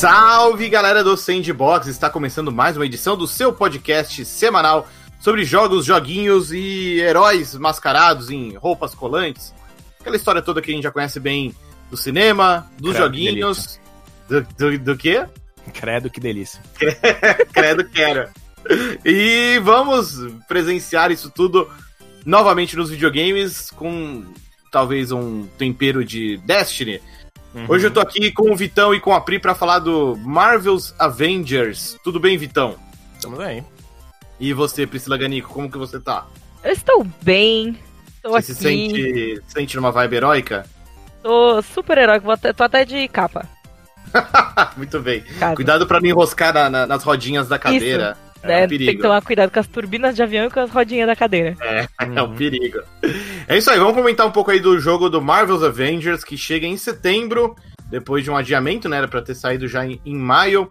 Salve galera do Sandbox! Está começando mais uma edição do seu podcast semanal sobre jogos, joguinhos e heróis mascarados em roupas colantes. Aquela história toda que a gente já conhece bem do cinema, dos Credo, joguinhos. Do, do, do quê? Credo, que delícia. Credo, quero. E vamos presenciar isso tudo novamente nos videogames com talvez um tempero de Destiny. Uhum. Hoje eu tô aqui com o Vitão e com a Pri pra falar do Marvel's Avengers. Tudo bem, Vitão? Estamos aí. E você, Priscila Ganico, como que você tá? Eu estou bem. Tô Você aqui. se sente, sente numa vibe heróica? Tô super heróico. Vou até- tô até de capa. Muito bem. Cuidado pra não enroscar na- na- nas rodinhas da cadeira. Né? É um Tem que tomar cuidado com as turbinas de avião e com as rodinhas da cadeira. É um perigo. É isso aí, vamos comentar um pouco aí do jogo do Marvel's Avengers, que chega em setembro, depois de um adiamento, né? Era pra ter saído já em, em maio.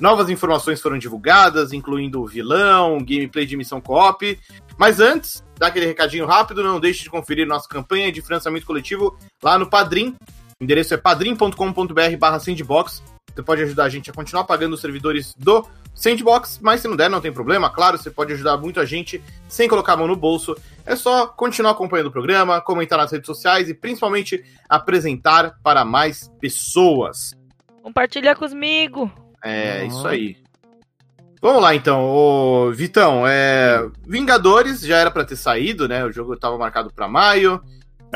Novas informações foram divulgadas, incluindo o vilão, gameplay de missão co-op. Mas antes, dá aquele recadinho rápido, não deixe de conferir nossa campanha de financiamento coletivo lá no Padrim. O endereço é padrim.com.br barra sandbox. Você pode ajudar a gente a continuar pagando os servidores do Sandbox, mas se não der, não tem problema. Claro, você pode ajudar muito a gente sem colocar a mão no bolso. É só continuar acompanhando o programa, comentar nas redes sociais e principalmente apresentar para mais pessoas. Compartilha comigo. É Uhum. isso aí. Vamos lá então, Ô, Vitão. É... Vingadores já era para ter saído, né? O jogo estava marcado para maio.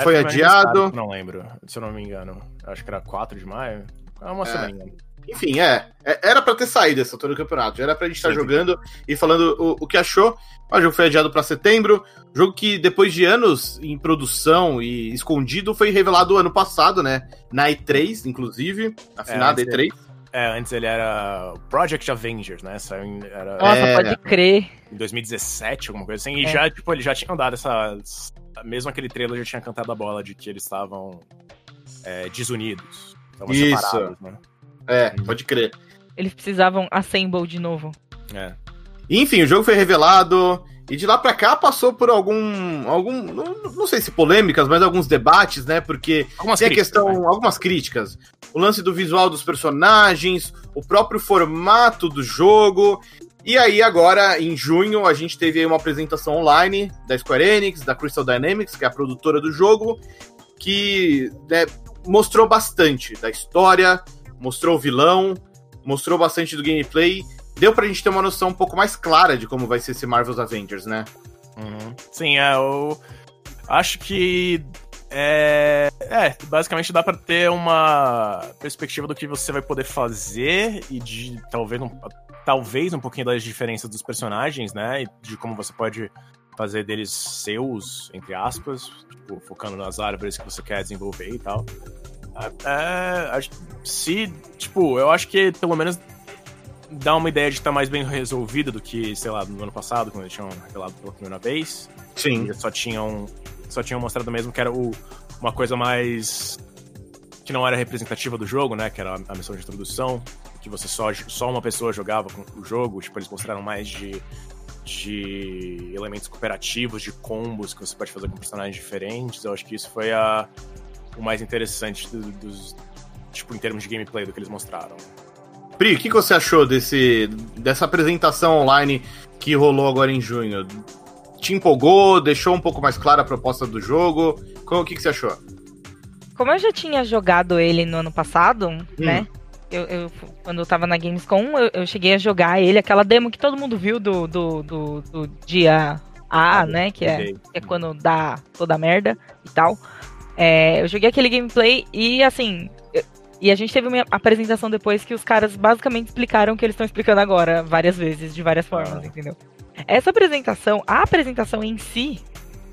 Foi adiado. Não lembro, se eu não me engano. Acho que era 4 de maio. É uma É. semana. Enfim, é. é- Era pra ter saído essa altura do campeonato. Já era pra gente estar Sim. jogando e falando o, o que achou. O jogo foi adiado pra setembro. Jogo que, depois de anos em produção e escondido, foi revelado ano passado, né? Na E3, inclusive. Na final da antes E3. É, antes ele era Project Avengers, né? Saiu em, era Nossa, É. pode crer. em 2017, alguma coisa assim. E É. já, tipo, eles já tinham dado essa. Mesmo aquele trailer já tinha cantado a bola de que eles estavam é, desunidos. Estavam Isso. separados, né? É, pode crer. Eles precisavam assemble de novo. É. Enfim, o jogo foi revelado. E de lá pra cá passou por algum. algum não, não sei se polêmicas, mas alguns debates, né? Porque Algumas Tem a questão, né? algumas críticas. O lance do visual dos personagens, o próprio formato do jogo. E aí, agora, em junho, a gente teve aí uma apresentação online da Square Enix, da Crystal Dynamics, que é a produtora do jogo, que né, mostrou bastante da história, mostrou o vilão, mostrou bastante do gameplay. Deu pra gente ter uma noção um pouco mais clara de como vai ser esse Marvel's Avengers, né? Uhum. Sim, é, eu acho que é, é, basicamente dá pra ter uma perspectiva do que você vai poder fazer e de talvez um, talvez um pouquinho das diferenças dos personagens, né? E de como você pode fazer deles seus, entre aspas, tipo, focando nas árvores que você quer desenvolver e tal. É, se, tipo, eu acho que pelo menos dá uma ideia de estar mais bem resolvida do que, sei lá, no ano passado, quando eles tinham revelado pela primeira vez. Sim. Eles só tinham, só tinham mostrado mesmo que era o, uma coisa mais. que não era representativa do jogo, né? Que era a, a missão de introdução, que você só, só uma pessoa jogava com o jogo. Tipo, eles mostraram mais de, de elementos cooperativos, de combos que você pode fazer com personagens diferentes. Eu acho que isso foi a, o mais interessante do- dos. Tipo, em termos de gameplay do que eles mostraram. Pri, o que, que você achou desse, dessa apresentação online que rolou agora em junho? Te empolgou? Deixou um pouco mais clara a proposta do jogo? Qual- O que, que você achou? Como eu já tinha jogado ele no ano passado, Hum. né? Eu, eu- quando eu tava na Gamescom, eu, eu cheguei a jogar ele, aquela demo que todo mundo viu do, do, do, do dia A, Ah, né? Que é, que é quando dá toda a merda e tal. É, eu joguei aquele gameplay e assim. eu- e a gente teve uma apresentação depois que os caras basicamente explicaram o que eles estão explicando agora, várias vezes, de várias formas, Ah. entendeu? Essa apresentação, a apresentação em si,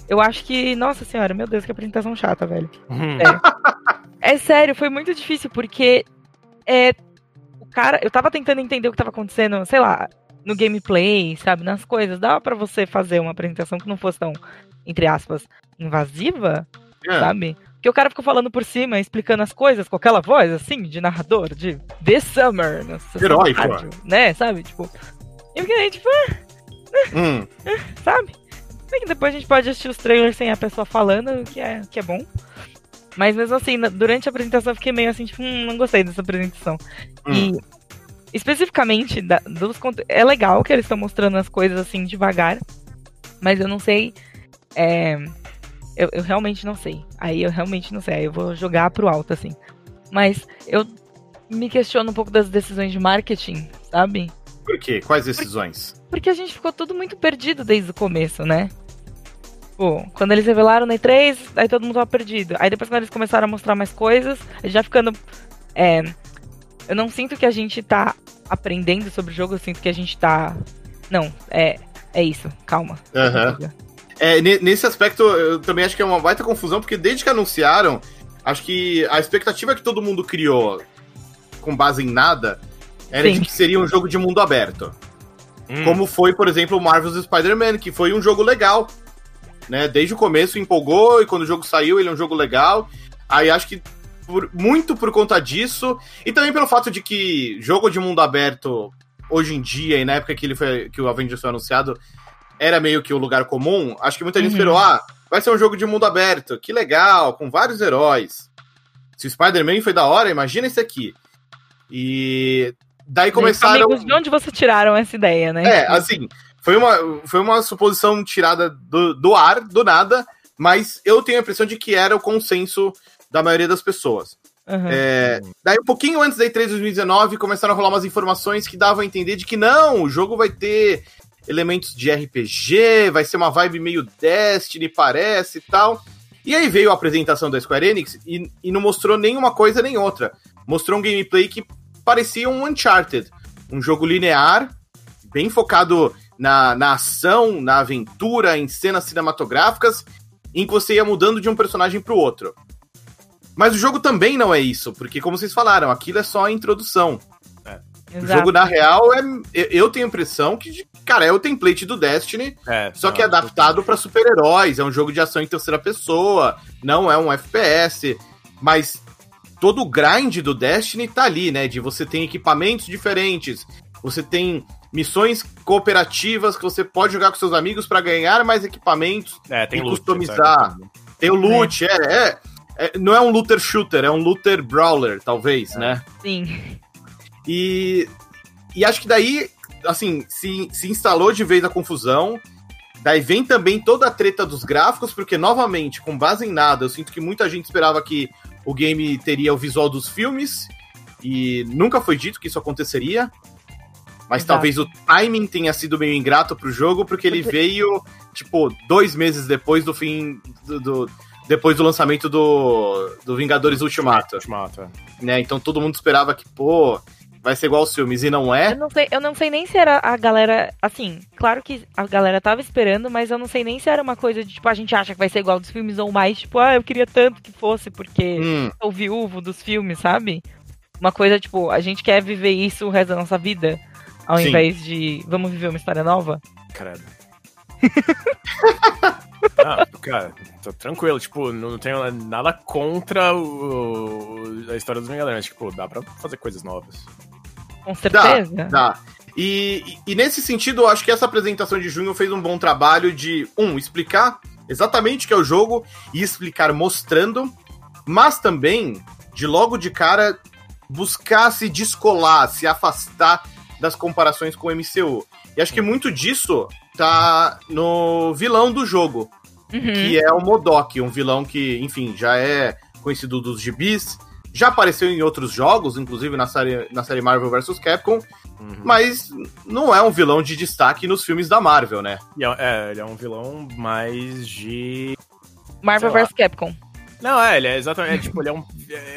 eu acho que. Nossa senhora, meu Deus, que apresentação chata, velho. Uhum. É sério, foi muito difícil, porque é, o cara. Eu tava tentando entender o que tava acontecendo, sei lá, no gameplay, sabe, nas coisas. Dava pra você fazer uma apresentação que não fosse tão, entre aspas, invasiva, É, sabe? Porque o cara ficou falando por cima, explicando as coisas com aquela voz, assim, de narrador, de The Summer, na sessão Herói, de rádio, né, sabe? Tipo. Eu fiquei, tipo, hum, sabe? É que depois a gente pode assistir os trailers sem a pessoa falando, que é, que é bom. Mas mesmo assim, durante a apresentação eu fiquei meio assim, tipo, hum, não gostei dessa apresentação. Hum. E especificamente da, dos é legal que eles estão mostrando as coisas assim devagar, mas eu não sei. É, eu, eu realmente não sei. Aí eu realmente não sei. Aí eu vou jogar pro alto, assim. Mas eu me questiono um pouco das decisões de marketing, sabe? Por quê? Quais decisões? Porque, porque a gente ficou tudo muito perdido desde o começo, né? Pô, quando eles revelaram na E3, aí todo mundo tava perdido. Aí depois quando eles começaram a mostrar mais coisas, já ficando. É, eu não sinto que a gente tá aprendendo sobre o jogo, eu sinto que a gente tá. Não, é, é isso, calma. Uhum. É, nesse aspecto, eu também acho que é uma baita confusão, porque desde que anunciaram, acho que a expectativa que todo mundo criou com base em nada era Sim. de que seria um jogo de mundo aberto. Hum. Como foi, por exemplo, o Marvel's Spider-Man, que foi um jogo legal. Né? Desde o começo empolgou, e quando o jogo saiu, ele é um jogo legal. Aí acho que por, muito por conta disso, e também pelo fato de que jogo de mundo aberto, hoje em dia, e na época que, ele foi, que o Avengers foi anunciado, era meio que o lugar comum, acho que muita gente uhum. esperou, ah, vai ser um jogo de mundo aberto, que legal, com vários heróis. Se o Spider-Man foi da hora, imagina esse aqui. E daí começaram. Amigos, de onde você tiraram essa ideia, né? É, assim, foi uma, foi uma suposição tirada do, do ar, do nada, mas eu tenho a impressão de que era o consenso da maioria das pessoas. Uhum. É, daí, um pouquinho antes da E3 2019, começaram a rolar umas informações que davam a entender de que não, o jogo vai ter elementos de RPG, vai ser uma vibe meio Destiny, parece e tal. E aí veio a apresentação da Square Enix e, e não mostrou nenhuma coisa nem outra. Mostrou um gameplay que parecia um Uncharted. Um jogo linear, bem focado na, na ação, na aventura, em cenas cinematográficas, em que você ia mudando de um personagem para o outro. Mas o jogo também não é isso, porque, como vocês falaram, aquilo é só a introdução. É. O jogo, na real, é. Eu tenho a impressão que, cara, é o template do Destiny, é, só que é adaptado para super-heróis. É um jogo de ação em terceira pessoa, não é um FPS. Mas todo o grind do Destiny tá ali, né? De você tem equipamentos diferentes, você tem missões cooperativas que você pode jogar com seus amigos para ganhar mais equipamentos é, tem e loot, customizar. Tem o loot, é, é, é, não é um looter shooter, é um looter brawler, talvez, né? Sim. E, e acho que daí, assim, se, se instalou de vez a confusão. Daí vem também toda a treta dos gráficos, porque, novamente, com base em nada, eu sinto que muita gente esperava que o game teria o visual dos filmes, e nunca foi dito que isso aconteceria. Mas Exato. talvez o timing tenha sido meio ingrato pro jogo, porque ele veio, tipo, dois meses depois do fim do, do depois do lançamento do, do Vingadores Ultimato. Ultimato, é. né? Então todo mundo esperava que, pô, vai ser igual aos filmes, e não é. Eu não sei, eu não sei nem se era a galera. Assim, claro que a galera tava esperando, mas eu não sei nem se era uma coisa de, tipo, a gente acha que vai ser igual dos filmes ou mais, tipo, ah, eu queria tanto que fosse, porque hum. sou viúvo dos filmes, sabe? Uma coisa, tipo, a gente quer viver isso o resto da nossa vida, ao Sim. invés de vamos viver uma história nova. Credo. Ah, cara, tô tranquilo, tipo, não tenho nada contra o, a história dos Vingadores, tipo, dá pra fazer coisas novas. Com certeza. Dá, dá. E, e, nesse sentido, eu acho que essa apresentação de junho fez um bom trabalho de, um, explicar exatamente o que é o jogo e explicar mostrando, mas também, de logo de cara, buscar se descolar, se afastar das comparações com o MCU. E acho que muito disso tá no vilão do jogo, uhum. que é o Modok, um vilão que, enfim, já é conhecido dos gibis, já apareceu em outros jogos, inclusive na série, na série Marvel vs Capcom, uhum. mas não é um vilão de destaque nos filmes da Marvel, né? É, é, ele é um vilão mais de. Marvel vs Capcom. Não, é, ele é exatamente. É, tipo, ele é, um,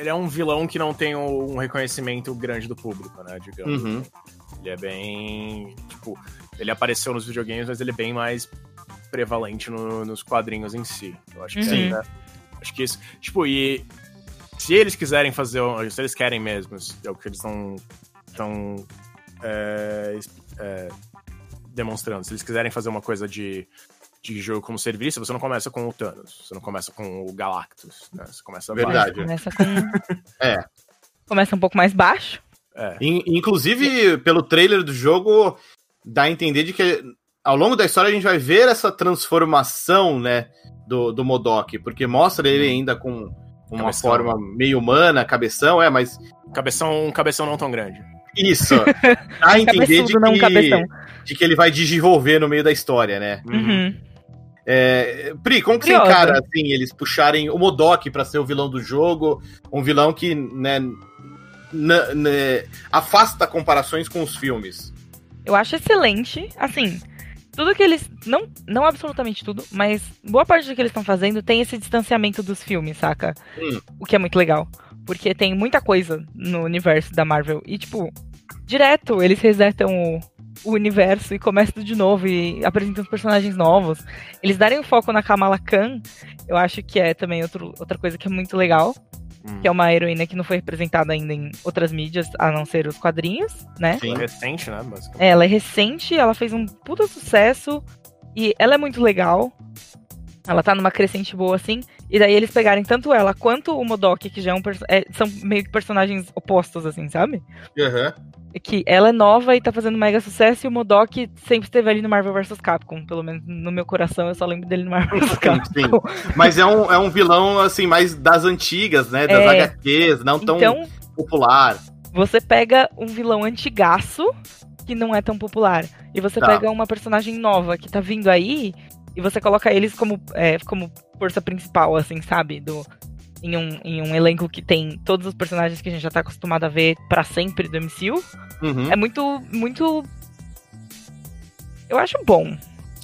ele é um vilão que não tem um reconhecimento grande do público, né? Digamos. Uhum. Ele é bem. Tipo, ele apareceu nos videogames, mas ele é bem mais prevalente no, nos quadrinhos em si. Eu acho que uhum. ainda. Acho que isso. Tipo, e se eles quiserem fazer. Se eles querem mesmo, é o que eles estão. estão é, é, demonstrando. Se eles quiserem fazer uma coisa de, de jogo como serviço, você não começa com o Thanos, você não começa com o Galactus, né? Você começa Verdade. Começa com. é. Começa um pouco mais baixo. É. Inclusive, pelo trailer do jogo, dá a entender de que ao longo da história a gente vai ver essa transformação, né, do, do Modok, porque mostra ele ainda com uma cabeção. forma meio humana, cabeção, é, mas... Cabeção, um cabeção não tão grande. Isso. Dá a entender de que, de que ele vai digivolver no meio da história, né? Uhum. É, Pri, como que você Curiosa. encara, assim, eles puxarem o Modok pra ser o vilão do jogo? Um vilão que, né, afasta comparações com os filmes. Eu acho excelente. Assim, tudo que eles. Não, não absolutamente tudo, mas boa parte do que eles estão fazendo tem esse distanciamento dos filmes, saca? Hum. O que é muito legal. Porque tem muita coisa no universo da Marvel. E, tipo, direto eles resetam o, o universo e começam tudo de novo e apresentam os personagens novos. Eles darem o foco na Kamala Khan, eu acho que é também outro, outra coisa que é muito legal. Hum. Que é uma heroína que não foi representada ainda em outras mídias, a não ser os quadrinhos, né? Sim. Recente, né? Basicamente. Ela é recente, ela fez um puta sucesso e ela é muito legal. Ela tá numa crescente boa, assim. E daí eles pegarem tanto ela quanto o Modok, que já é um é, são meio que personagens opostos, assim, sabe? Aham. E Que ela é nova e tá fazendo mega sucesso, e o Modok sempre esteve ali no Marvel vs Capcom. Pelo menos no meu coração, eu só lembro dele no Marvel vs Capcom. Mas é um, é um vilão, assim, mais das antigas, né? Das É. HQs, não tão Então, popular. você pega um vilão antigaço, que não é tão popular, e você Tá. pega uma personagem nova que tá vindo aí, e você coloca eles como, é, como força principal, assim, sabe? Do, em, um, em um elenco que tem todos os personagens que a gente já tá acostumado a ver pra sempre do MCU. Uhum. É muito, muito. Eu acho bom.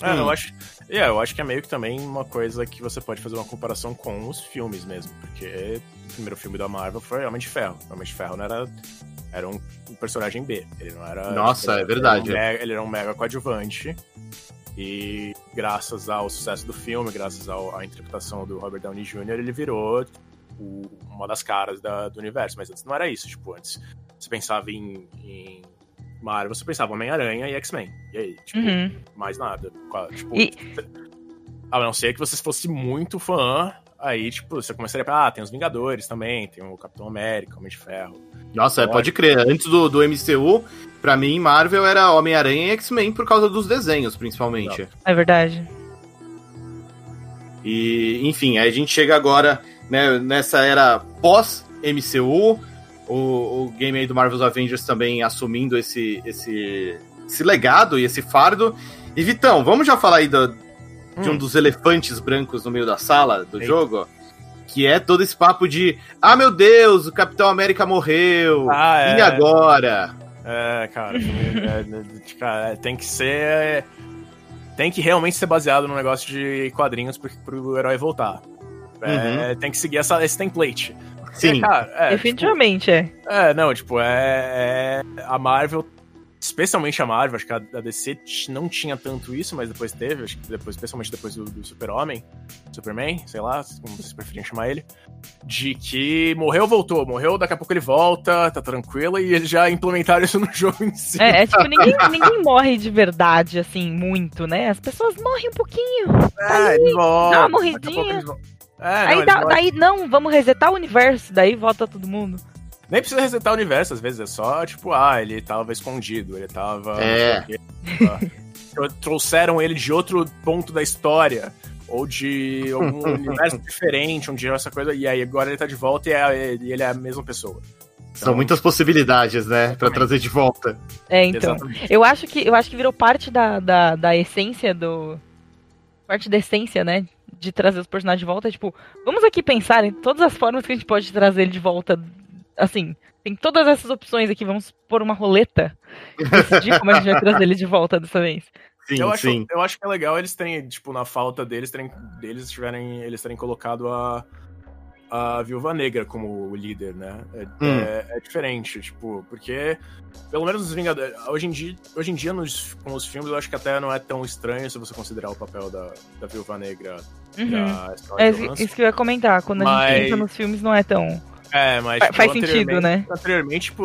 É, Hum. eu acho. É, eu acho que é meio que também uma coisa que você pode fazer uma comparação com os filmes mesmo. Porque o primeiro filme da Marvel foi Homem de Ferro. Homem de Ferro não era. Era um, um personagem B. Ele não era. Nossa, ele- é verdade. Ele era, um mega, ele era um mega coadjuvante. E graças ao sucesso do filme, graças ao- à interpretação do Robert Downey Jr., ele virou o- uma das caras da- do universo. Mas antes não era isso. Tipo, antes você pensava em, em Marvel, você pensava Homem-Aranha e X-Men. E aí? Tipo, Uhum. mais nada. Tipo, E- a não ser que você fosse muito fã, aí, tipo, você começaria a ah, tem os Vingadores também, tem o Capitão América, o Homem de Ferro. Nossa, é, Pode. pode crer. Antes do, do MCU, pra mim, Marvel era Homem-Aranha e X-Men por causa dos desenhos, principalmente. É verdade. E, enfim, aí a gente chega agora né, nessa era pós-MCU, o, o game aí do Marvel's Avengers também assumindo esse, esse, esse legado e esse fardo. E Vitão, vamos já falar aí do- de um Hum. dos elefantes brancos no meio da sala do Eita. jogo? Que é todo esse papo de, ah meu Deus, o Capitão América morreu, Ah, é. e agora? É, cara, é, cara, tem que ser. Tem que realmente ser baseado num negócio de quadrinhos pro, pro herói voltar. É, Tem que seguir essa, esse template. Sim, É, cara, é, Definitivamente é. tipo, é, não, tipo, é, é- A Marvel, especialmente a Marvel, acho que a, DC não tinha tanto isso, mas depois teve, acho que depois, especialmente depois do, do Super-Homem, Superman, sei lá, como vocês preferem chamar ele, de que morreu, voltou, morreu, daqui a pouco ele volta, tá tranquilo, e eles já implementaram isso no jogo em si. É, é tipo, ninguém, ninguém morre de verdade, assim, muito, né? As pessoas morrem um pouquinho. É, eles voltam, dá uma morridinha. É, não, aí dá- daí, não, vamos resetar o universo, daí volta todo mundo. Nem precisa resetar o universo, às vezes é só, tipo, ah, ele tava escondido, ele tava. É. Trouxeram ele de outro ponto da história. Ou de algum universo diferente, onde essa coisa. E aí agora ele tá de volta e, é- e ele é a mesma pessoa. são muitas possibilidades, né, pra Exatamente. trazer de volta. É, então. Exatamente. Eu acho que eu acho que virou parte da, da, da essência do. Parte da essência, né? De trazer os personagens de volta. Tipo, vamos aqui pensar em todas as formas que a gente pode trazer ele de volta. Assim, tem todas essas opções aqui. Vamos pôr uma roleta e decidir como a gente vai trazer ele de volta dessa vez. Sim, eu, acho, sim. eu acho que é legal eles terem, tipo, na falta deles, terem, deles tiverem, eles terem colocado a, a Viúva Negra como líder, né? É, Hum. é- é diferente, tipo, porque pelo menos os Vingadores. Hoje em dia, hoje em dia nos, com os filmes, eu acho que até não é tão estranho se você considerar o papel da, da Viúva Negra Uhum. da É isso que eu ia comentar. Quando a Mas- gente entra nos filmes, não é tão. É, mas. Fa- faz sentido, anteriormente- né? Anteriormente, tipo,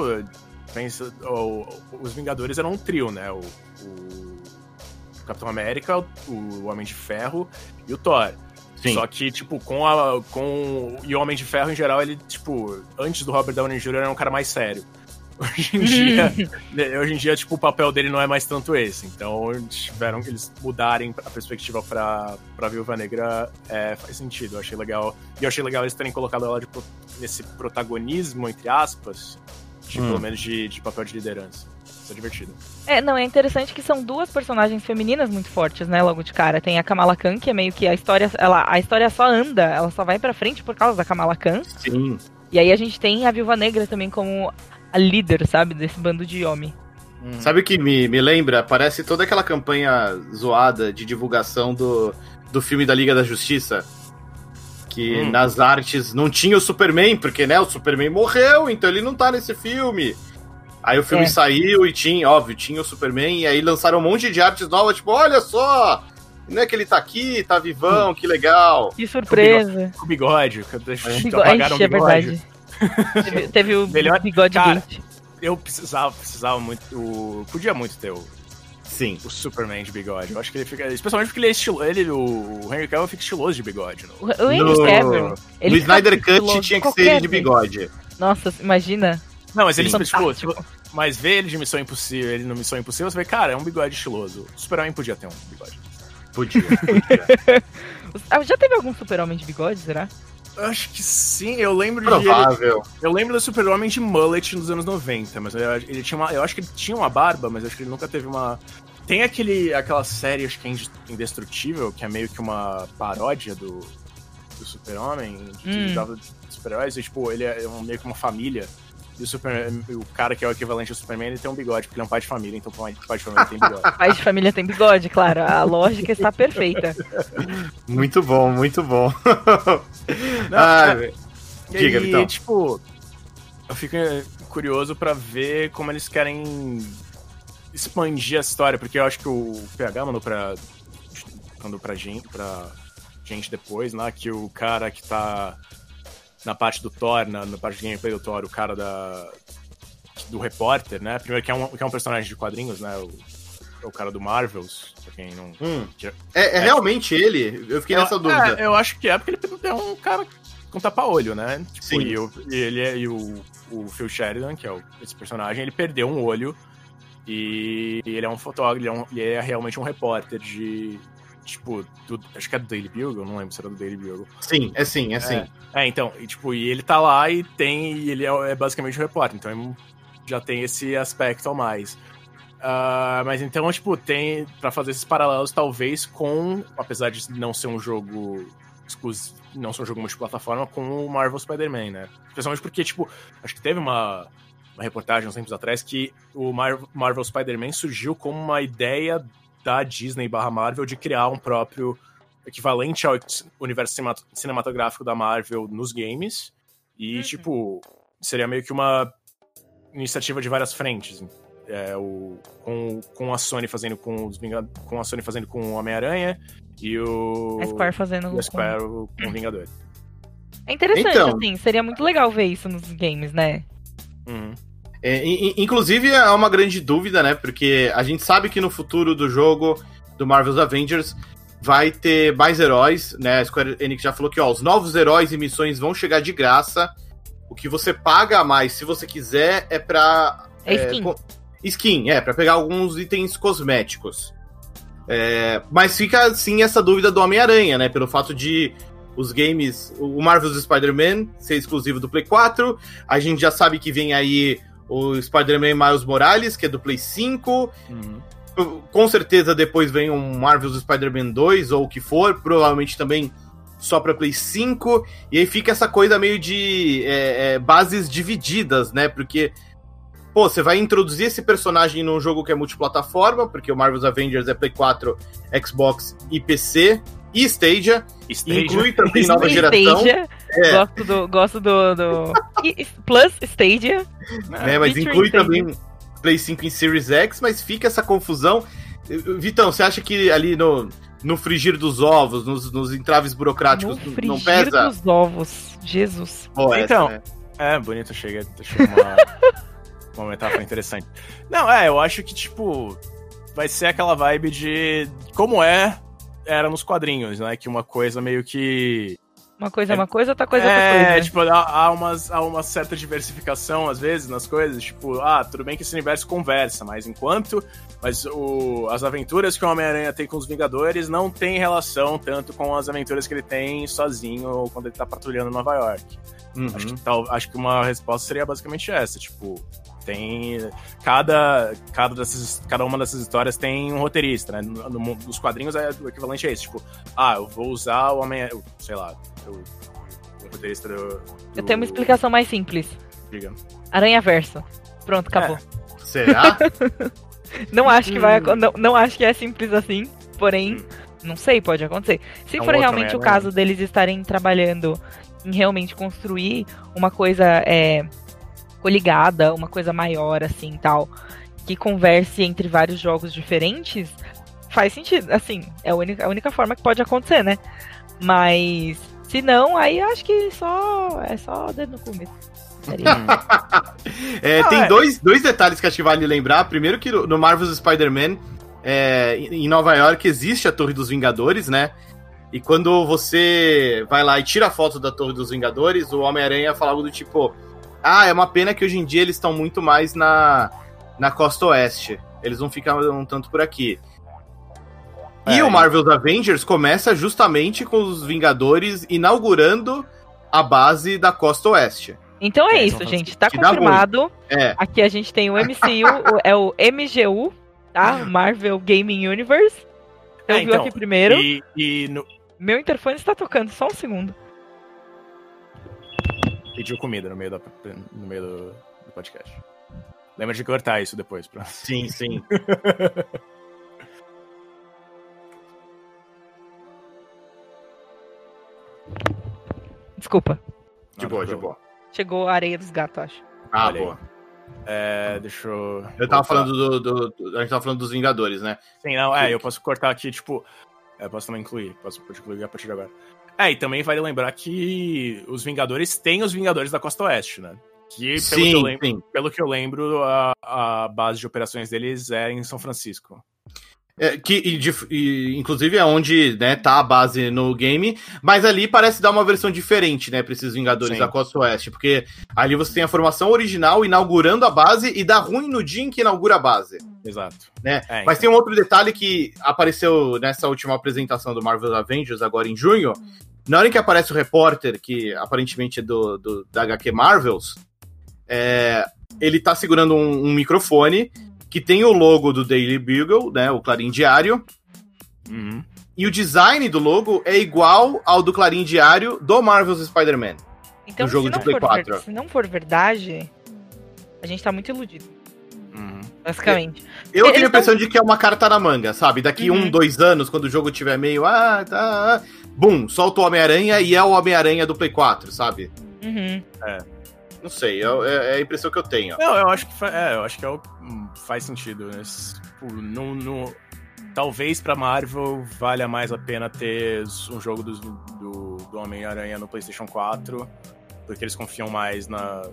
pensa, o- os Vingadores eram um trio, né? O, o Capitão América, o, o Homem de Ferro e o Thor. Sim. Só que, tipo, com a. Com, e o Homem de Ferro, em geral, ele, tipo, antes do Robert Downey Jr., era um cara mais sério. Hoje em dia, né, hoje em dia, tipo, o papel dele não é mais tanto esse. Então, tiveram que eles mudarem a perspectiva pra, pra Viúva Negra. É, faz sentido, eu achei legal. E eu achei legal eles terem colocado ela de pro- nesse protagonismo, entre aspas, de, Hum. pelo menos de, de papel de liderança. Isso é divertido. É, não, é interessante que são duas personagens femininas muito fortes, né, logo de cara. Tem a Kamala Khan, que é meio que a história, ela, a história só anda, ela só vai pra frente por causa da Kamala Khan. Sim. E aí a gente tem a Viúva Negra também como a líder, sabe, desse bando de homem. Uhum. Sabe o que me, me lembra? Parece toda aquela campanha zoada de divulgação do, do filme da Liga da Justiça. Que Hum. nas artes não tinha o Superman, porque né, o Superman morreu, então ele não tá nesse filme. Aí o filme É. saiu e tinha, óbvio, tinha o Superman, e aí lançaram um monte de artes novas, tipo, olha só! Não é que ele tá aqui, tá vivão, que legal. Que surpresa! Com o bigode, que deixa- Bigo- apagaram o Ixi, é bigode. verdade. Teve, teve o Melhor- bigode cara, gate. Eu precisava, precisava muito. O, podia muito ter o, Sim. o Superman de bigode. Eu acho que ele fica. Especialmente porque ele é estiloso. Ele, o, Henry Cavill fica estiloso de bigode. No, O, Henry No- Cavill, no Snyder Cut tinha que ser ele de vez. bigode. Nossa, imagina. Não, mas ele, tipo, Fantástico. mas ver ele de Missão Impossível, ele no Missão Impossível, você vê, cara, é um bigode estiloso. O Superman podia ter um bigode. Podia. podia. Ah, Já teve algum super-homem de bigode, será? Acho que sim, eu lembro de. Provável. Eu lembro do Super-Homem de mullet nos anos 90, mas eu, ele tinha uma, eu acho que ele tinha uma barba, mas acho que ele nunca teve uma. Tem aquele, aquela série, acho que é Inde- Indestrutível, que é meio que uma paródia do, do Super-Homem, que Hum. usava super-heróis, e tipo, ele é um- meio que uma família. E o, super, o cara que é o equivalente ao Superman, ele tem um bigode, porque ele é um pai de família, então pai de família tem bigode. Pai de família tem bigode, claro. A lógica está perfeita. Muito bom, muito bom. Não, Ah, Diga, e, Vitão. tipo, eu fico eh, curioso pra ver como eles querem expandir a história, porque eu acho que o PH mandou pra. mandou pra gente, pra gente depois, lá, que o cara que tá na parte do Thor, na, na parte de gameplay do Thor, o cara da. do repórter, né? Primeiro que é um, que é um personagem de quadrinhos, né? O, é o cara do Marvels, pra quem não. Hum. É, é realmente ele? Eu fiquei nessa eu, dúvida. é, eu acho que é, porque ele é um cara com tapa-olho, né? Tipo, Sim. E, o- e ele é, e o, o Phil Sheridan, que é o- esse personagem, ele perdeu um olho e ele é um fotógrafo, ele é, um- ele é realmente um repórter de. Tipo, do- acho que é do Daily Bugle, não lembro se era do Daily Bugle. Sim, é sim, é sim. É, então, e, tipo, e ele tá lá e tem. E ele é, é basicamente um repórter, então já tem esse aspecto a mais. Ah, mas então, tipo, tem pra fazer esses paralelos, talvez, com. Apesar de não ser um jogo exclusivo, não ser um jogo multiplataforma, com o Marvel Spider-Man, né? Especialmente porque, tipo, acho que teve uma, uma reportagem uns tempos atrás que o Mar- Marvel Spider-Man surgiu como uma ideia da Disney barra Marvel de criar um próprio equivalente ao universo cinema- cinematográfico da Marvel nos games. E, Uhum. tipo, seria meio que uma iniciativa de várias frentes. É, o, com, com a Sony fazendo com os Vingad- com a Sony fazendo com o Homem-Aranha e o. A Square fazendo. e a Square com o Vingador. É interessante, Então. assim. Seria muito legal ver isso nos games, né? Uhum. É, in- in- inclusive, é uma grande dúvida, né? Porque a gente sabe que no futuro do jogo do Marvel's Avengers vai ter mais heróis, né? A Square Enix já falou que ó, os novos heróis e missões vão chegar de graça. O que você paga a mais, se você quiser, é pra. É skin. co- skin, é, pra pegar alguns itens cosméticos. É, mas fica, assim, essa dúvida do Homem-Aranha, né? Pelo fato de os games, o Marvel's Spider-Man ser exclusivo do Play 4. A gente já sabe que vem aí o Spider-Man Miles Morales, que é do Play 5. Uhum. Com certeza depois vem um Marvel's Spider-Man 2 ou o que for, provavelmente também só pra Play 5. E aí fica essa coisa meio de é, é, bases divididas, né? Porque, pô, você vai introduzir esse personagem num jogo que é multiplataforma, porque o Marvel's Avengers é Play 4, Xbox e PC. E Stadia, Stadia. inclui também nova geração. Stadia. É. Gosto do. Gosto do. do... Plus Stadia. né? Mas Featuring inclui Stadia. também Play 5 em Series X, mas fica essa confusão. Vitão, você acha que ali no, no frigir dos ovos, nos, nos entraves burocráticos, no não frigir pesa? dos ovos. Jesus. Pô, Então, essa, né? É, bonito, chega, chega uma, uma metáfora interessante. Não, é, eu acho que, tipo, vai ser aquela vibe de como é, era nos quadrinhos, né? Que uma coisa meio que. Uma coisa é uma coisa, outra coisa é É, outra coisa. tipo, há, há, umas, há uma certa diversificação, às vezes, nas coisas. Tipo, ah, tudo bem que esse universo conversa, mas enquanto. Mas o, as aventuras que o Homem-Aranha tem com os Vingadores não tem relação tanto com as aventuras que ele tem sozinho quando ele tá patrulhando Nova York. Uhum. Acho, que, tal, acho que uma resposta seria basicamente essa, tipo, tem. Cada, cada, dessas, cada uma dessas histórias tem um roteirista, né? No, no, nos quadrinhos é o equivalente a esse, tipo, ah, eu vou usar o Homem. Sei lá, o, o roteirista do, do. Eu tenho uma explicação mais simples. Diga. Aranha Verso. Pronto, acabou. Será? Não acho que vai Hum. não, não acho que é simples assim, porém, não sei, pode acontecer. Se É for realmente o caso deles estarem trabalhando em realmente construir uma coisa é, coligada, uma coisa maior assim, tal, que converse entre vários jogos diferentes, faz sentido. Assim, é a única, a única forma que pode acontecer, né? Mas se não, aí acho que só é só dedo no começo. Seria. É, tem é. Dois, dois detalhes que acho que vale lembrar. Primeiro que no no Marvel's Spider-Man, é, em Nova York, existe a Torre dos Vingadores, né? E quando você vai lá e tira a foto da Torre dos Vingadores, o Homem-Aranha fala algo do tipo: Ah, é uma pena que hoje em dia eles estão muito mais na, na costa oeste. Eles não ficam um tanto por aqui. E É, o e- Marvel's Avengers começa justamente com os Vingadores inaugurando a base da costa oeste. Então é É, isso, então, gente. Tá confirmado. É, Aqui a gente tem o MCU, o- é o MGU, tá? O Marvel Gaming Universe. Você É, ouviu então, aqui primeiro. E, e no, Meu interfone está tocando, só um segundo. Pediu comida no meio, da, no meio do, do podcast. Lembra de cortar isso depois. Pra... sim, sim. Desculpa. De boa, de boa. Chegou a areia dos gatos, acho. Ah, Olha boa. É, deixa eu. Eu tava falando do, do- do- A gente tava falando dos Vingadores, né? Sim, não, é, eu posso cortar aqui, tipo. Eu posso também incluir, posso pode incluir a partir de agora. É, e também vale lembrar que os Vingadores têm os Vingadores da Costa Oeste, né? Que, pelo, que, eu Sim, lembro, sim. pelo que eu lembro, a, a base de operações deles é em São Francisco. É, que, e de- e, inclusive é onde né, tá a base no game, mas ali parece dar uma versão diferente, né, pra esses Vingadores Sim. da Costa Oeste, porque ali você tem a formação original inaugurando a base e dá ruim no dia em que inaugura a base. Exato. Né? É, Mas então. tem um outro detalhe que apareceu nessa última apresentação do Marvel Avengers, agora em junho. Na hora em que aparece o repórter, que aparentemente é do, do- da HQ Marvels, é, ele tá segurando um, um microfone que tem o logo do Daily Bugle, né, o Clarim Diário, Uhum. e o design do logo é igual ao do Clarim Diário do Marvel's Spider-Man. Então, jogo se, de não Play for 4. ver- se não for verdade, a gente tá muito iludido, Uhum. basicamente. Eu Eles tenho a tão- impressão de que é uma carta na manga, sabe? Daqui Uhum. um, dois anos, quando o jogo tiver meio. Ah, tá. ah", Bum, solta o Homem-Aranha e é o Homem-Aranha do Play 4, sabe? Uhum. Não sei, é, é- é a impressão que eu tenho. Não, eu acho que, fa- é, eu acho que é o- hum, faz sentido. Né? Tipo, não, não- talvez pra Marvel valha mais a pena ter um jogo dos- do, do Homem-Aranha no PlayStation 4, porque eles confiam mais na,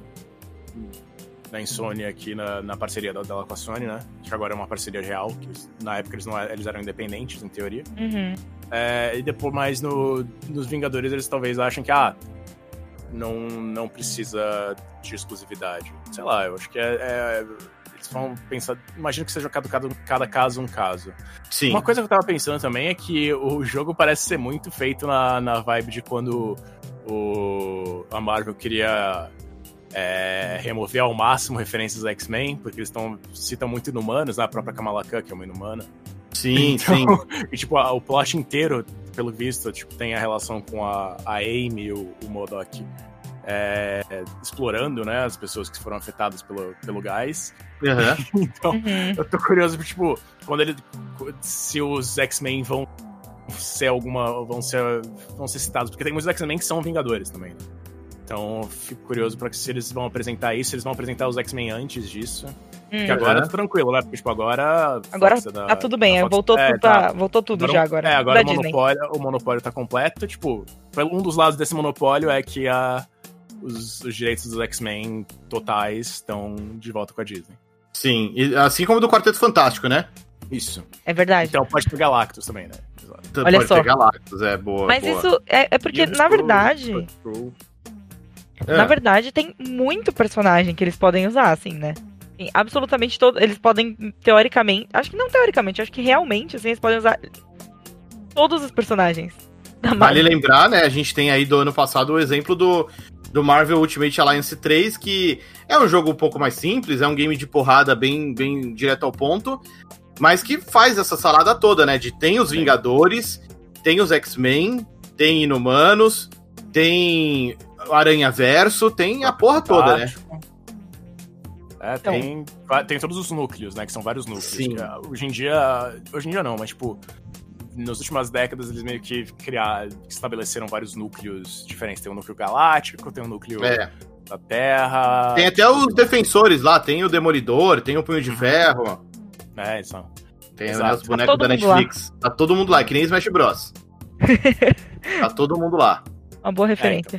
na Insônia aqui, na, na parceria dela com a Sony, né? Que agora é uma parceria real, que eles- na época eles, não, eram- eles eram independentes, em teoria. Uhum. É, e depois, mais no, nos Vingadores, eles talvez achem que, ah, não, não precisa de exclusividade. Sei lá, eu acho que é. é- eles vão pensar. Imagino que seja cada, cada, cada caso um caso. Sim. Uma coisa que eu tava pensando também é que o jogo parece ser muito feito na, na vibe de quando o, a Marvel queria. é, remover ao máximo referências a X-Men, porque eles estão citam muito inumanos, né? a própria Kamala Khan, que é uma inumana. Sim, Então, sim. E, tipo, a- o plot inteiro, pelo visto, tipo, tem a relação com a, a Amy e o, o Modok é, explorando, né, as pessoas que foram afetadas pelo, pelo gás. Aham. Então, Uhum. eu tô curioso, tipo, quando ele... Se os X-Men vão ser alguma... Vão ser, vão ser citados. Porque tem muitos X-Men que são Vingadores também, né? Então, eu fico curioso que se eles vão apresentar isso, se eles vão apresentar os X-Men antes disso. Porque Hum. agora Uhum. tá tranquilo, né? Porque, tipo, agora... a Agora da- tá tudo bem, voltou, é, tudo, tá. voltou tudo Agora- já agora. É, agora da o monopólio, o monopólio tá completo. Tipo, um dos lados desse monopólio é que a, os, os direitos dos X-Men totais estão de volta com a Disney. Sim. E assim como do Quarteto Fantástico, né? Isso. É verdade. Então pode ter Galactus também, né? T- Olha pode só. ter Galactus, é boa. Mas boa. isso é, é porque, na verdade. É. na verdade, tem muito personagem que eles podem usar, assim, né? Tem absolutamente todo. Eles podem, teoricamente. Acho que não teoricamente, acho que realmente, assim, eles podem usar todos os personagens da Vale Marvel. lembrar, né? A gente tem aí do ano passado o exemplo do, do Marvel Ultimate Alliance 3, que é um jogo um pouco mais simples, é um game de porrada bem, bem direto ao ponto, mas que faz essa salada toda, né? De tem os Vingadores, tem os X-Men, tem Inumanos, tem Aranha Verso, tem a porra toda, né? É, Então. tem, tem todos os núcleos, né? Que são vários núcleos. Sim. que, ah, hoje em dia. Hoje em dia não, mas tipo. Nas últimas décadas eles meio que criaram, estabeleceram vários núcleos diferentes. Tem o núcleo galáctico, tem o núcleo É. da Terra. Tem até os defensores lá, tem o Demolidor, tem o Punho de Ferro, É, isso. tem né, os Tá bonecos todo da mundo lá. Netflix. Tá todo mundo lá, que nem Smash Bros. tá todo mundo lá. Uma boa referência.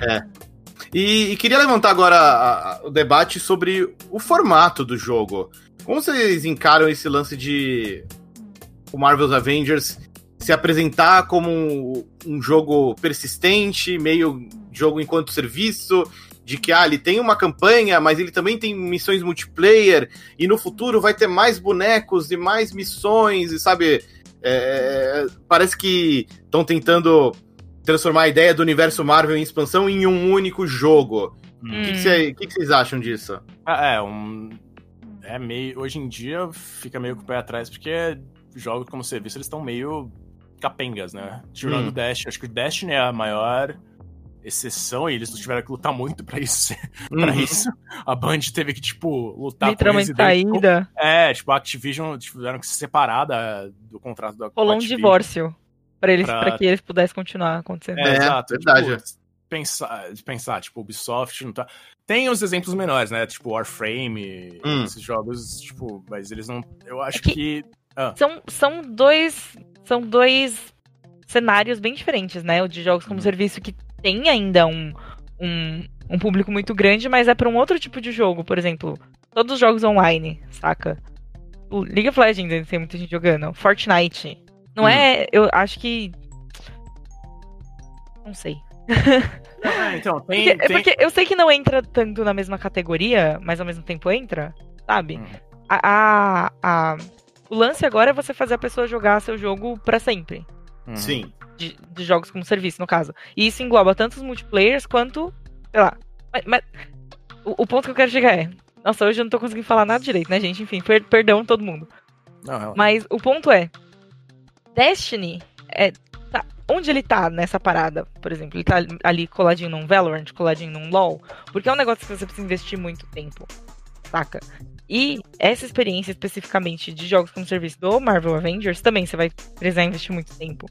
E, e queria levantar agora a- a- o debate sobre o formato do jogo. Como vocês encaram esse lance de o Marvel's Avengers se apresentar como um, um jogo persistente, meio jogo enquanto serviço, de que ah, ele tem uma campanha, mas ele também tem missões multiplayer, e no futuro vai ter mais bonecos e mais missões, e sabe? é, parece que estão tentando transformar a ideia do universo Marvel em expansão em um único jogo. O Hum. que, que cê- que que vocês acham disso? Ah, É, um. É meio. Hoje em dia fica meio com o pé atrás, porque jogos como serviço eles estão meio capengas, né? Tirando Hum. o Destiny. Acho que o Destiny é a maior exceção e eles tiveram que lutar muito pra isso. pra Uhum. isso. A Band teve que, tipo, lutar Literalmente e daí- saída. É, tipo, a Activision tiveram que se separar da- do contrato da Rolou um divórcio pra, eles, pra que eles pudessem continuar acontecendo. É, É, exato. verdade. Tipo, pensar, pensar, tipo, Ubisoft não tá. Tem os exemplos menores, né? Tipo, Warframe, Hum. esses jogos, tipo, mas eles não. Eu acho É que- que. São, são dois. São dois cenários bem diferentes, né? O de jogos como Uhum. serviço que tem ainda um, um, um público muito grande, mas é pra um outro tipo de jogo. Por exemplo, todos os jogos online, saca? O League of Legends tem muita gente jogando. Fortnite. Não Hum. é. Eu acho que. Não sei. É, então, tem. Porque, é tem... porque eu sei que não entra tanto na mesma categoria, mas ao mesmo tempo entra, sabe? Hum. A, a- a- o lance agora é você fazer a pessoa jogar seu jogo pra sempre. Uhum. Sim. De, de jogos como serviço, no caso. E isso engloba tanto os multiplayers quanto. Sei lá. Mas, mas o, o ponto que eu quero chegar é. Nossa, hoje eu não tô conseguindo falar nada direito, né, gente? Enfim, per- perdão todo mundo. Não, relaxa. Mas o ponto é. Destiny é. tá- onde ele tá nessa parada, por exemplo? Ele tá ali coladinho num Valorant, coladinho num LoL. Porque é um negócio que você precisa investir muito tempo. Saca? E essa experiência especificamente de jogos como serviço do Marvel Avengers também você vai precisar investir muito tempo.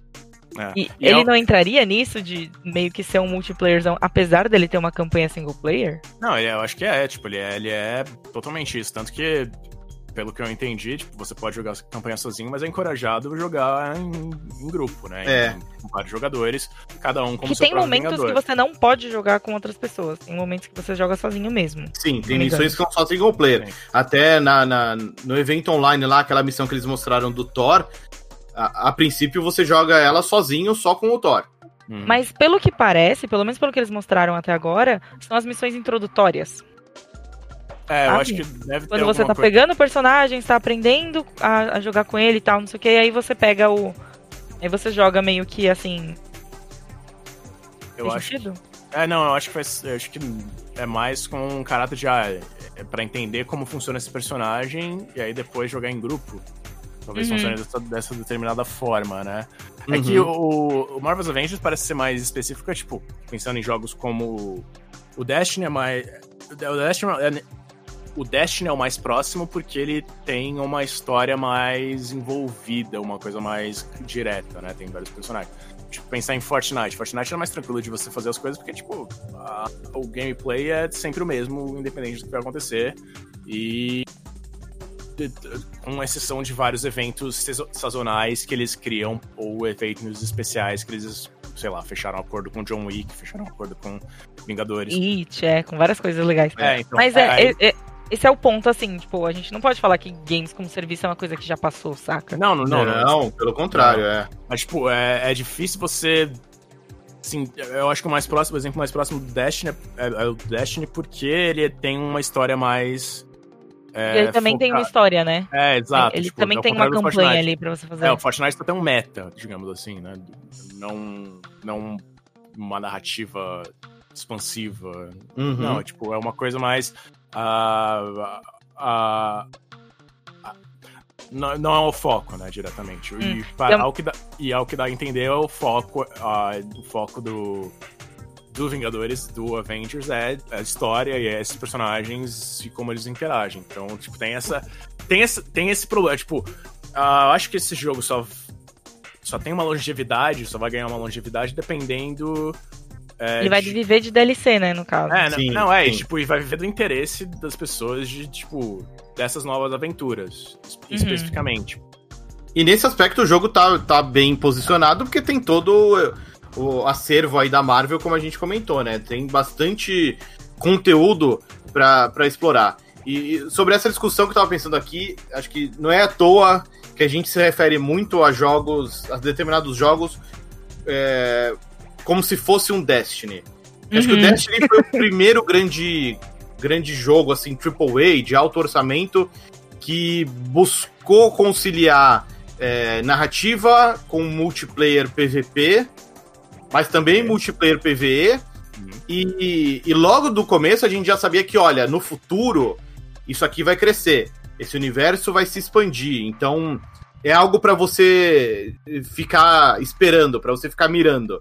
É. E, E ele é- não entraria nisso de meio que ser um multiplayerzão, apesar dele ter uma campanha single player? Não, ele é- eu acho que é, tipo, ele é, ele é totalmente isso. Tanto que, pelo que eu entendi, tipo, você pode jogar essa campanha sozinho, mas é encorajado jogar em, em grupo, né? É. Com vários jogadores, cada um como que seu tem momentos vingador. que você não pode jogar com outras pessoas. Tem momentos que você joga sozinho mesmo. Sim, tem missões que são só single player. Sim. Até na, na- no evento online lá, aquela missão que eles mostraram do Thor, a, a princípio você joga ela sozinho, só com o Thor. Uhum. Mas pelo que parece, pelo menos pelo que eles mostraram até agora, são as missões introdutórias. É, eu sabe? acho que deve Quando ter você tá coisa- pegando o personagem, está aprendendo a, a jogar com ele e tal, não sei o que, e aí você pega o. Aí você joga meio que assim. Eu faz acho sentido? É, não, eu acho que faz, eu acho que é mais com um caráter de ah, é para entender como funciona esse personagem e aí depois jogar em grupo. Talvez Uhum. funcione dessa, dessa determinada forma, né? É Uhum. que o, o Marvel's Avengers parece ser mais específico, é, tipo, pensando em jogos como o Destiny é mais o Destiny é, o Destiny é o mais próximo porque ele tem uma história mais envolvida, uma coisa mais direta, né? Tem vários personagens. Tipo, pensar em Fortnite. Fortnite é mais tranquilo de você fazer as coisas porque, tipo, a- o gameplay é sempre o mesmo, independente do que vai acontecer. E. Com exceção de vários eventos sazonais que eles criam, ou eventos especiais que eles, sei lá, fecharam um acordo com John Wick, fecharam um acordo com Vingadores. It, é, com várias coisas legais. É, então, Mas é, é- é- esse é o ponto, assim, tipo, a gente não pode falar que games como serviço é uma coisa que já passou, saca? Não, não, não. Não, não, pelo contrário, é. Mas, tipo, é, é difícil você. Assim, eu acho que o mais próximo, o exemplo mais próximo do Destiny é, é o Destiny porque ele tem uma história mais. É, ele também tem uma história, né? É, exato. Ele tipo, também ao tem uma campanha Fortnite. ali pra você fazer. É, o Fortnite tem um meta, digamos assim, né? Não, não uma narrativa expansiva. Uhum. Não, tipo, é uma coisa mais. ah, ah, não, não é o foco, né, diretamente. E, Hum. para, Eu- ao que dá, e ao que dá a entender, é o foco, o foco do, do Vingadores, do Avengers, é a história e é esses personagens e como eles interagem. Então, tipo, tem essa. Tem esse, tem esse problema. Tipo, eu acho que esse jogo só, só tem uma longevidade, só vai ganhar uma longevidade dependendo. É, Ele vai de- viver de DLC, né, no caso. é, Sim, não, é, e, sim. tipo, e vai viver do interesse das pessoas de, tipo, dessas novas aventuras, Uhum. especificamente. E nesse aspecto o jogo tá, tá bem posicionado, porque tem todo o, acervo aí da Marvel, como a gente comentou, né? Tem bastante conteúdo pra pra explorar. E e sobre essa discussão que eu tava pensando aqui, acho que não é à toa que a gente se refere muito a jogos, a determinados jogos, é, como se fosse um Destiny. Acho que o Uhum. Destiny foi o primeiro grande, grande jogo, assim, AAA, de alto orçamento, que buscou conciliar é, narrativa com multiplayer PVP, mas também É. multiplayer PVE. Uhum. E, e logo do começo a gente já sabia que, olha, no futuro isso aqui vai crescer, esse universo vai se expandir. Então é algo pra você ficar esperando, pra você ficar mirando.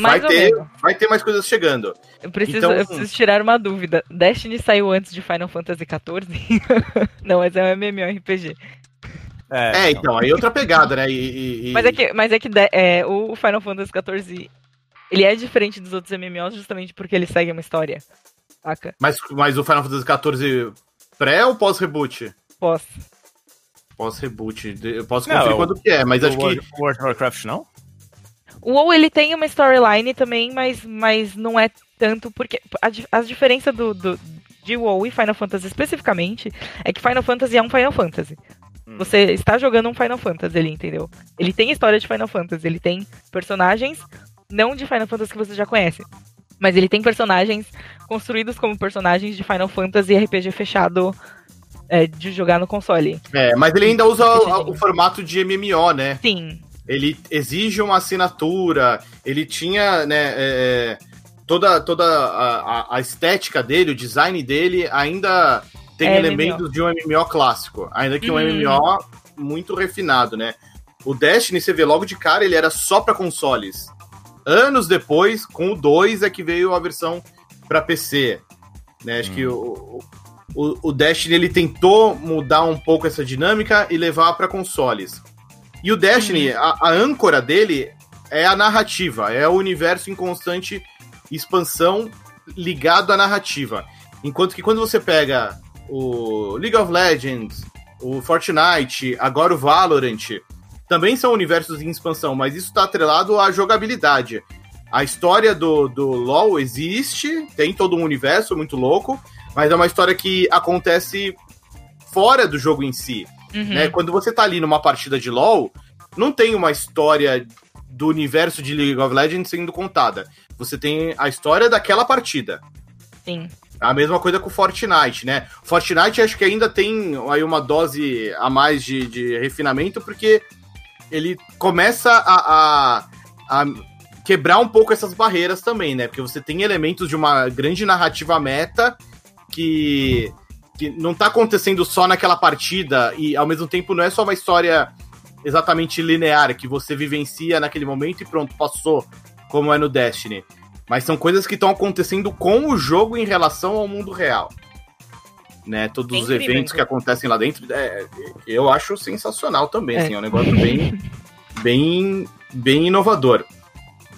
Vai ter, menos. vai ter mais coisas chegando. Eu preciso, Então- eu preciso tirar uma dúvida. Destiny saiu antes de Final Fantasy XIV? não, mas é um MMORPG. É, então, aí outra pegada, né? E, e- Mas é que, mas é que de- é, o Final Fantasy XIV, ele é diferente dos outros MMOs justamente porque ele segue uma história. Saca? mas, mas o Final Fantasy XIV pré ou pós-reboot? Posso. Pós-reboot. De- Eu posso Não, conferir eu- quando que é, mas o acho que. World of Warcraft não? O WoW, ele tem uma storyline também, mas, mas não é tanto porque... A, as diferenças do, do, de WoW e Final Fantasy especificamente é que Final Fantasy é um Final Fantasy. Hum. Você está jogando um Final Fantasy ali, entendeu? Ele tem história de Final Fantasy, ele tem personagens não de Final Fantasy que você já conhece, mas ele tem personagens construídos como personagens de Final Fantasy RPG fechado é, de jogar no console. É, mas ele ainda usa o, o formato de MMO, né? Sim, Ele exige uma assinatura, ele tinha, né, é, toda, toda a, a- estética dele, o design dele ainda tem É elementos de um MMO clássico, ainda que um Uhum. MMO muito refinado, né? O Destiny, você vê logo de cara, ele era só pra consoles. Anos depois, com o 2 é que veio a versão pra PC. Né? Acho Hum. que o, o, o Destiny ele tentou mudar um pouco essa dinâmica e levar pra consoles. E o Destiny, a, a âncora dele é a narrativa, é o universo em constante expansão ligado à narrativa. Enquanto que quando você pega o League of Legends, o Fortnite, agora o Valorant, também são universos em expansão, mas isso está atrelado à jogabilidade. A história do, do LoL existe, tem todo um universo muito louco, mas é uma história que acontece fora do jogo em si. Uhum. Né? Quando você tá ali numa partida de LoL, não tem uma história do universo de League of Legends sendo contada. Você tem a história daquela partida. sim. A mesma coisa com Fortnite, né? Fortnite acho que ainda tem aí uma dose a mais de, de refinamento, porque ele começa a, a, a quebrar um pouco essas barreiras também, né? Porque você tem elementos de uma grande narrativa meta que, que não tá acontecendo só naquela partida e ao mesmo tempo não é só uma história exatamente linear que você vivencia naquele momento e pronto, passou, como é no Destiny. Mas são coisas que estão acontecendo com o jogo em relação ao mundo real. Né, todos É os incrível, eventos que acontecem lá dentro, é, eu acho sensacional também, É. assim, é um negócio bem, bem, bem inovador.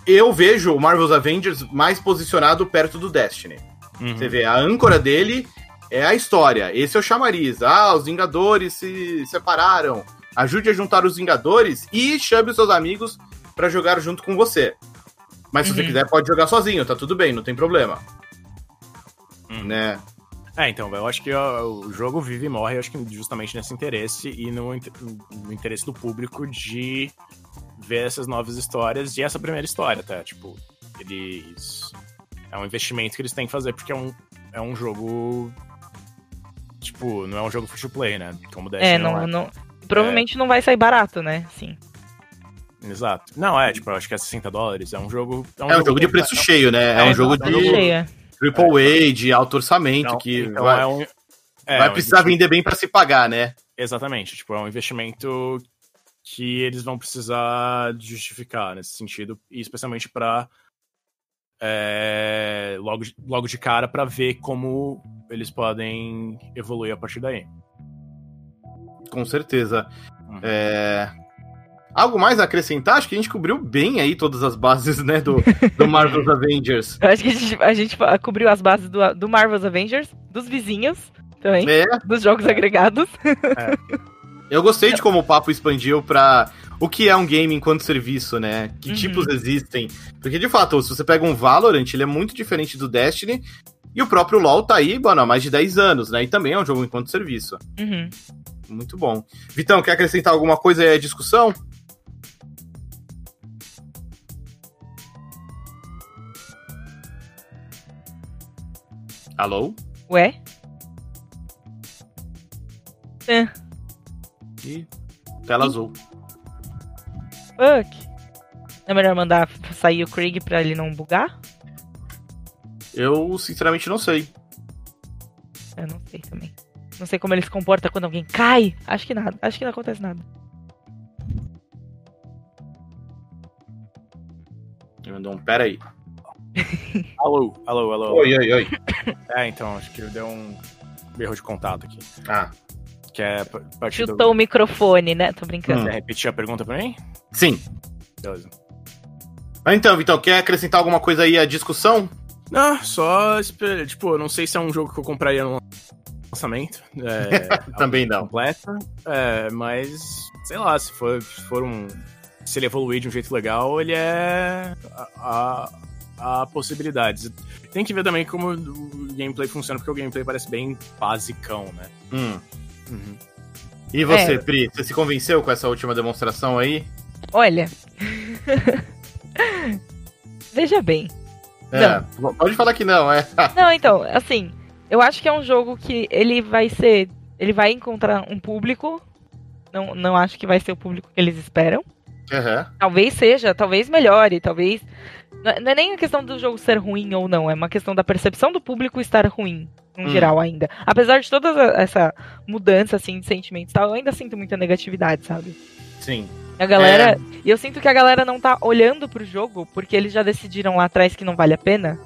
Eu vejo o Marvel's Avengers mais posicionado perto do Destiny. Uhum. Você vê, a âncora dele é a história. Esse é o chamariz. Ah, os Vingadores se separaram. Ajude a juntar os Vingadores e chame os seus amigos pra jogar junto com você. Mas se você Uhum. quiser, pode jogar sozinho, tá tudo bem, não tem problema. Uhum. Né? É, então, eu acho que o jogo vive e morre, eu acho que justamente nesse interesse e no, no interesse do público de ver essas novas histórias e essa primeira história, tá? Tipo, eles. É um investimento que eles têm que fazer, porque é um, é um jogo. Tipo, não é um jogo free to play, né? Como Destiny É, não, é. não, provavelmente não vai sair barato, né? Sim. Exato. Não, é, tipo, eu acho que é 60 dólares. É um jogo. É um jogo de preço cheio, né? É, É, um jogo exato, de é um jogo- Cheia. Triple A, de alto orçamento, Então, que então vai, é um, é, vai um precisar vender bem pra se pagar, né? Exatamente. Tipo, é um investimento que eles vão precisar justificar nesse sentido, e especialmente para logo, de- logo de cara para ver como eles podem evoluir a partir daí. Com certeza. Uhum. É, Algo mais a acrescentar? Acho que a gente cobriu bem aí todas as bases, né, do, do Marvel's Avengers. Eu acho que a gente, a gente cobriu as bases do, do Marvel's Avengers, dos vizinhos também, É, dos jogos agregados. eu gostei de como o papo expandiu pra o que é um game enquanto serviço, né? Que Uhum. tipos existem. Porque, de fato, se você pega um Valorant, ele é muito diferente do Destiny. E o próprio LoL tá aí, mano, há mais de 10 anos, né? E também é um jogo enquanto serviço. Uhum. Muito bom. Vitão, quer acrescentar alguma coisa aí à discussão? Alô? Ué? Ih, tela azul. Fuck. É melhor mandar sair o Craig pra ele não bugar? Eu, sinceramente, não sei. Eu não sei também. Não sei como ele se comporta quando alguém cai. Acho que nada. Acho que não acontece nada. Ele mandou um pera aí. Alô, alô, alô. alô. Oi, oi, oi. É, então, acho que deu um erro de contato aqui. Ah, Que é partir do... Chutou o microfone, né? Tô brincando. Quer repetir a pergunta pra mim? sim. Beleza. Então, Vitão, quer acrescentar alguma coisa aí à discussão? Não, só. Tipo, não sei se é um jogo que eu compraria no lançamento. É, Também não. completa. É, mas, sei lá, se for, se for um. Se ele evoluir de um jeito legal, ele é. A, a, a possibilidades. Tem que ver também como o gameplay funciona, porque o gameplay parece bem basicão, né? Hum. Uhum. E você, É. Pri, você se convenceu com essa última demonstração aí? Olha. Veja bem. É, pode falar que não, é. Não, então, assim, eu acho que é um jogo que ele vai ser. Ele vai encontrar um público. Não, não acho que vai ser o público que eles esperam. Aham. Talvez seja, talvez melhore, talvez. Não é- não nem a questão do jogo ser ruim ou não, é uma questão da percepção do público estar ruim, no Hum. geral, ainda. Apesar de toda essa mudança, assim, de sentimentos e tal, eu ainda sinto muita negatividade, sabe? Sim. A galera. E eu sinto que a galera não tá olhando pro jogo porque eles já decidiram lá atrás que não vale a pena.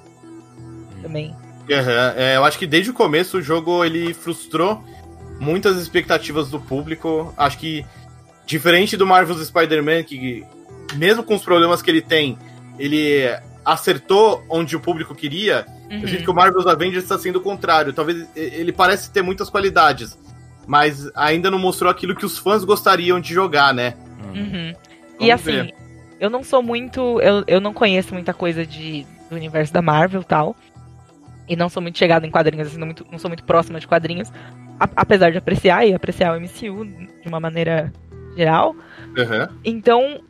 Também. Aham. É, eu acho que desde o começo o jogo ele frustrou muitas expectativas do público. Acho que, diferente do Marvel's Spider-Man, que mesmo com os problemas que ele tem, ele acertou onde o público queria. Uhum. Eu sinto que o Marvel's Avengers está sendo o contrário. Talvez ele parece ter muitas qualidades, mas ainda não mostrou aquilo que os fãs gostariam de jogar, né? Uhum. Vamos E assim, ver. eu não sou muito. Eu, eu não conheço muita coisa de, do universo da Marvel e tal. E não sou muito chegada em quadrinhos, assim, não, muito- não sou muito próxima de quadrinhos. a- apesar de apreciar e apreciar o MCU de uma maneira geral. Aham. Então.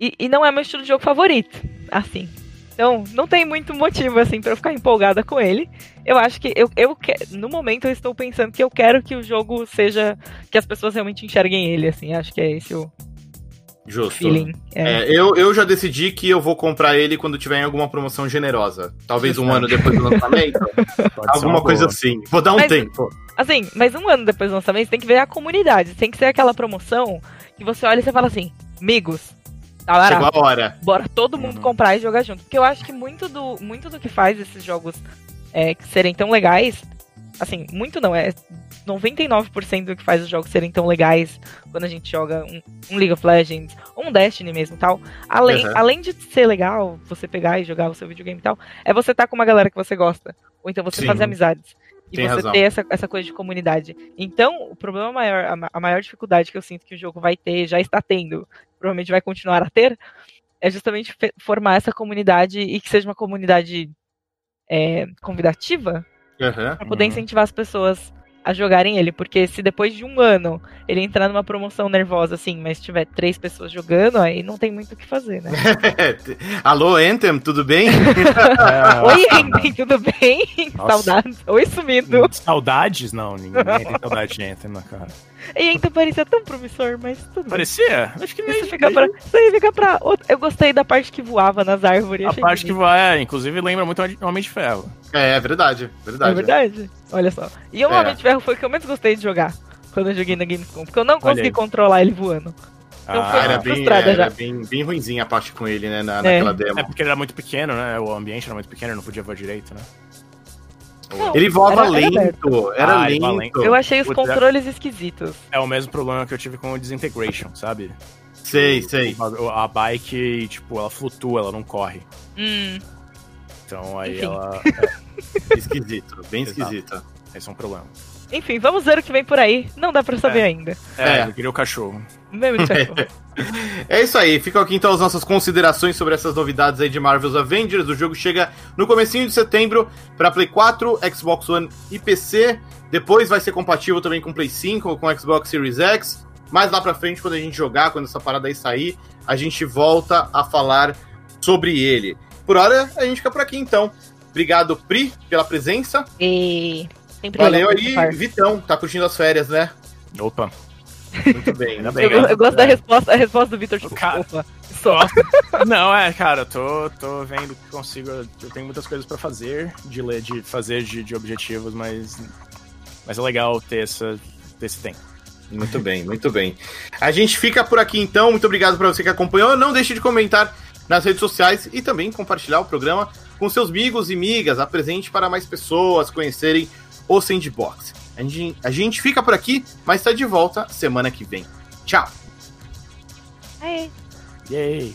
E, e não é meu estilo de jogo favorito. Assim. Então, não tem muito motivo, assim, pra eu ficar empolgada com ele. Eu acho que. Eu, eu que- No momento, eu estou pensando que eu quero que o jogo seja. Que as pessoas realmente enxerguem ele, assim. Acho que é esse o Justo. feeling. É. É, eu, eu já decidi que eu vou comprar ele quando tiver em alguma promoção generosa. Talvez um ano depois do lançamento. Alguma uma coisa boa. assim. Vou dar um Mas- tempo. Assim, mas um ano depois do lançamento, você tem que ver a comunidade. Tem que ser aquela promoção que você olha e você fala assim: amigos, tá barato. Chegou a hora. Bora todo mundo Uhum. comprar e jogar junto. Porque eu acho que muito do, muito do que faz esses jogos é, serem tão legais, assim, muito não, é 99% do que faz os jogos serem tão legais quando a gente joga um, um League of Legends, ou um Destiny mesmo e tal. Além, Uhum. além de ser legal você pegar e jogar o seu videogame e tal, é você estar com uma galera que você gosta. Ou então você Sim. fazer amizades. E Tem você razão. ter essa, essa coisa de comunidade. Então, o problema maior, a, a maior dificuldade que eu sinto que o jogo vai ter, já está tendo, provavelmente vai continuar a ter, é justamente formar essa comunidade e que seja uma comunidade é, convidativa. Aham. Pra poder Uhum. incentivar as pessoas a jogarem ele. Porque se depois de um ano ele entrar numa promoção nervosa, assim, mas tiver três pessoas jogando, aí não tem muito o que fazer, né? Alô, Anthem, tudo bem? Oi, Enten, tudo bem? Nossa. Saudades. Oi, sumido. Saudades? Não, ninguém tem saudade de Anthem na cara. E Enten parecia tão promissor, mas tudo bem. Parecia? Acho que nem. Isso fica pra. Isso aí fica pra. Eu gostei da parte que voava nas árvores. A achei parte que vai, é, inclusive, lembra muito Homem de Ferro. É, é verdade, verdade. É verdade? Olha só. E o É. Homem de Ferro foi o que eu menos gostei de jogar. Quando eu joguei na Gamescom. Porque eu não consegui controlar ele voando. Então Ah, foi era bem, frustrada era já. bem, bem ruimzinha a parte com ele, né, na, É. naquela demo. é porque ele era muito pequeno, né? O ambiente era muito pequeno, não podia voar direito, né? Ele voava era- lento, era Ah, lento. lento. Eu achei os Puta. controles esquisitos. É o mesmo problema que eu tive com o Disintegration, sabe? Sei, sei. O- A bike, tipo, ela flutua, ela não corre. Hum. Então aí Enfim. ela. Esquisito, bem Exato. esquisito. Esse é um problema. Enfim, vamos ver o que vem por aí. Não dá pra saber É. ainda. É, É. eu queria o cachorro. Meme de cachorro. É isso aí, ficam aqui então as nossas considerações sobre essas novidades aí de Marvel's Avengers. O jogo chega no comecinho de setembro para Play 4, Xbox One e PC. Depois vai ser compatível também com Play 5, com Xbox Series X. Mais lá pra frente, quando a gente jogar, quando essa parada aí sair, a gente volta a falar sobre ele. Por hora, a gente fica por aqui então. Obrigado, Pri, pela presença. E. Sempre Valeu aí. Vitão. Tá curtindo as férias, né? Opa. Muito bem. Ainda bem, Eu, né? eu gosto da resposta, a resposta do Victor, tipo, Cara. opa, só. Não, é, cara, eu tô, tô vendo que consigo. Eu tenho muitas coisas pra fazer, de ler, de fazer de, de objetivos, mas. Mas é legal ter, essa, ter esse tempo. Muito bem, muito bem. A gente fica por aqui então. Muito obrigado para você que acompanhou. Não deixe de comentar nas redes sociais e também compartilhar o programa com seus amigos e migas. Apresente para mais pessoas conhecerem o Sandbox. A gente, a gente fica por aqui, mas está de volta semana que vem. Tchau! É. Yay!